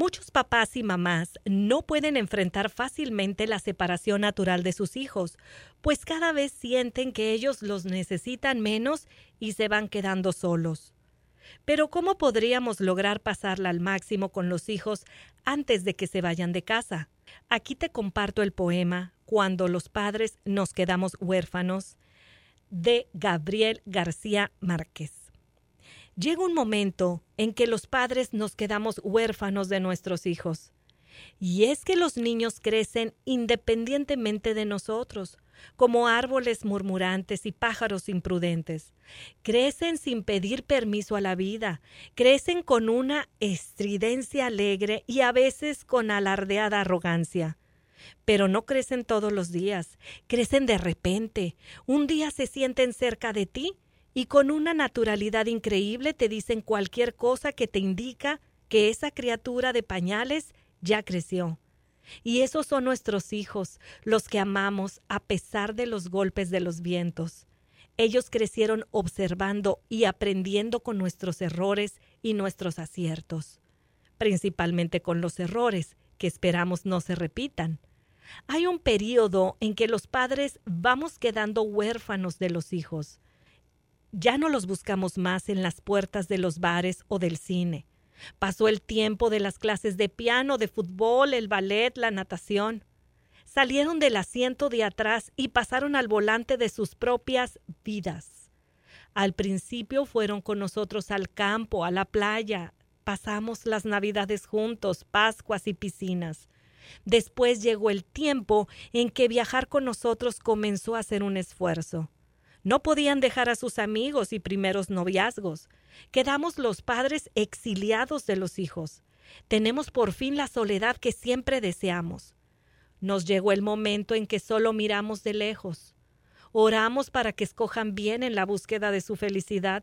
Muchos papás y mamás no pueden enfrentar fácilmente la separación natural de sus hijos, pues cada vez sienten que ellos los necesitan menos y se van quedando solos. Pero ¿cómo podríamos lograr pasarla al máximo con los hijos antes de que se vayan de casa? Aquí te comparto el poema Cuando los padres nos quedamos huérfanos de Gabriel García Márquez. Llega un momento en que los padres nos quedamos huérfanos de nuestros hijos. Y es que los niños crecen independientemente de nosotros, como árboles murmurantes y pájaros imprudentes. Crecen sin pedir permiso a la vida, crecen con una estridencia alegre y a veces con alardeada arrogancia. Pero no crecen todos los días, crecen de repente. Un día se sienten cerca de ti y con una naturalidad increíble te dicen cualquier cosa que te indica que esa criatura de pañales ya creció. Y esos son nuestros hijos, los que amamos a pesar de los golpes de los vientos. Ellos crecieron observando y aprendiendo con nuestros errores y nuestros aciertos, principalmente con los errores, que esperamos no se repitan. Hay un periodo en que los padres vamos quedando huérfanos de los hijos. Ya no los buscamos más en las puertas de los bares o del cine. Pasó el tiempo de las clases de piano, de fútbol, el ballet, la natación. Salieron del asiento de atrás y pasaron al volante de sus propias vidas. Al principio fueron con nosotros al campo, a la playa. Pasamos las navidades juntos, Pascuas y piscinas. Después llegó el tiempo en que viajar con nosotros comenzó a ser un esfuerzo. No podían dejar a sus amigos y primeros noviazgos. Quedamos los padres exiliados de los hijos. Tenemos por fin la soledad que siempre deseamos. Nos llegó el momento en que solo miramos de lejos. Oramos para que escojan bien en la búsqueda de su felicidad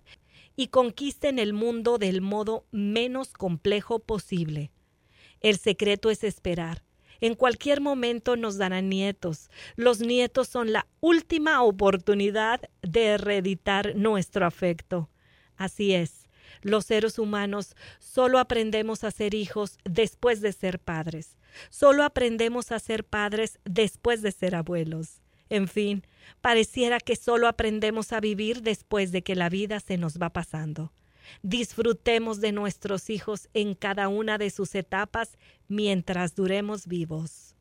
y conquisten el mundo del modo menos complejo posible. El secreto es esperar, en cualquier momento nos darán nietos. Los nietos son la última oportunidad de reeditar nuestro afecto. Así es, los seres humanos solo aprendemos a ser hijos después de ser padres. Solo aprendemos a ser padres después de ser abuelos. En fin, pareciera que solo aprendemos a vivir después de que la vida se nos va pasando. Disfrutemos de nuestros hijos en cada una de sus etapas mientras duremos vivos.